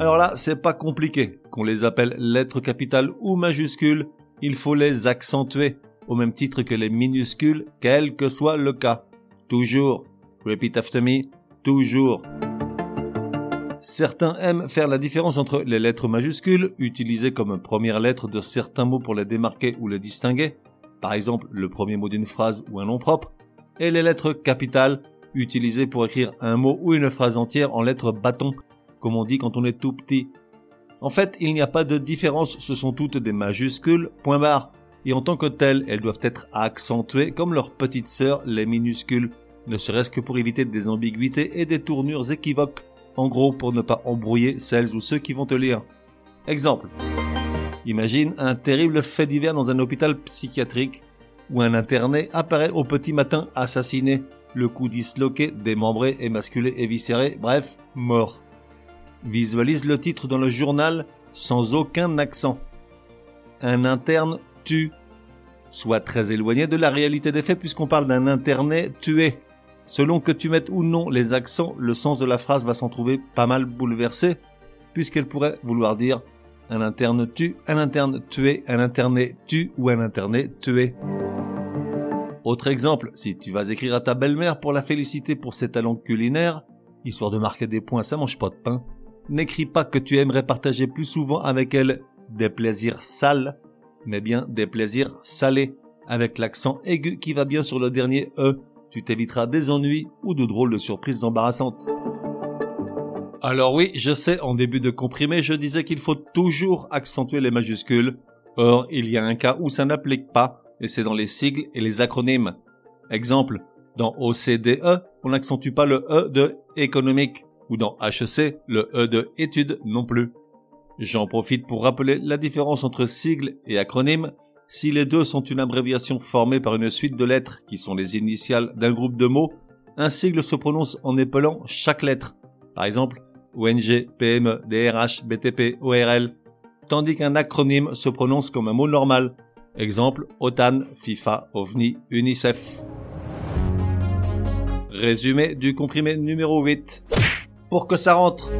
Alors là, c'est pas compliqué. Qu'on les appelle lettres capitales ou majuscules, il faut les accentuer, au même titre que les minuscules, quel que soit le cas. Toujours. Repeat after me. Toujours. Certains aiment faire la différence entre les lettres majuscules, utilisées comme première lettre de certains mots pour les démarquer ou les distinguer, par exemple le premier mot d'une phrase ou un nom propre, et les lettres capitales, utilisées pour écrire un mot ou une phrase entière en lettres bâton, comme on dit quand on est tout petit. En fait, il n'y a pas de différence, ce sont toutes des majuscules, point barre. Et en tant que telles, elles doivent être accentuées comme leurs petites sœurs, les minuscules, ne serait-ce que pour éviter des ambiguïtés et des tournures équivoques, en gros pour ne pas embrouiller celles ou ceux qui vont te lire. Exemple. Imagine un terrible fait divers dans un hôpital psychiatrique où un interné apparaît au petit matin assassiné, le cou disloqué, démembré, émasculé, éviscéré, bref, mort. Visualise le titre dans le journal sans aucun accent. Un interne tue. Soit très éloigné de la réalité des faits puisqu'on parle d'un interné tué. Selon que tu mettes ou non les accents, le sens de la phrase va s'en trouver pas mal bouleversé puisqu'elle pourrait vouloir dire un interne tue, un interne tué, un interné tue ou un interné tué. Autre exemple, si tu vas écrire à ta belle-mère pour la féliciter pour ses talents culinaires, histoire de marquer des points, ça mange pas de pain, n'écris pas que tu aimerais partager plus souvent avec elle des plaisirs sales, mais bien des plaisirs salés, avec l'accent aigu qui va bien sur le dernier E. Tu t'éviteras des ennuis ou de drôles de surprises embarrassantes. Alors oui, je sais, en début de comprimé, je disais qu'il faut toujours accentuer les majuscules. Or, il y a un cas où ça n'applique pas, et c'est dans les sigles et les acronymes. Exemple, dans OCDE, on n'accentue pas le E de économique, ou dans HEC, le E de études non plus. J'en profite pour rappeler la différence entre sigle et acronyme. Si les deux sont une abréviation formée par une suite de lettres qui sont les initiales d'un groupe de mots, un sigle se prononce en épelant chaque lettre. Par exemple, ONG, PME, DRH, BTP, ORL, tandis qu'un acronyme se prononce comme un mot normal. Exemple, OTAN, FIFA, OVNI, UNICEF. Résumé du comprimé numéro 8. Pour que ça rentre,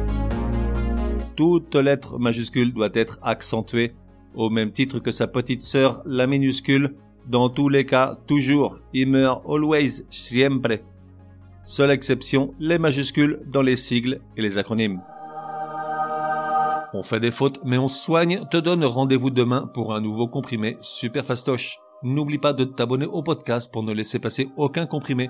toute lettre majuscule doit être accentuée, au même titre que sa petite sœur, la minuscule, dans tous les cas, toujours, immer, always, siempre. Seule exception, les majuscules dans les sigles et les acronymes. On fait des fautes, mais on soigne, te donne rendez-vous demain pour un nouveau comprimé super fastoche. N'oublie pas de t'abonner au podcast pour ne laisser passer aucun comprimé.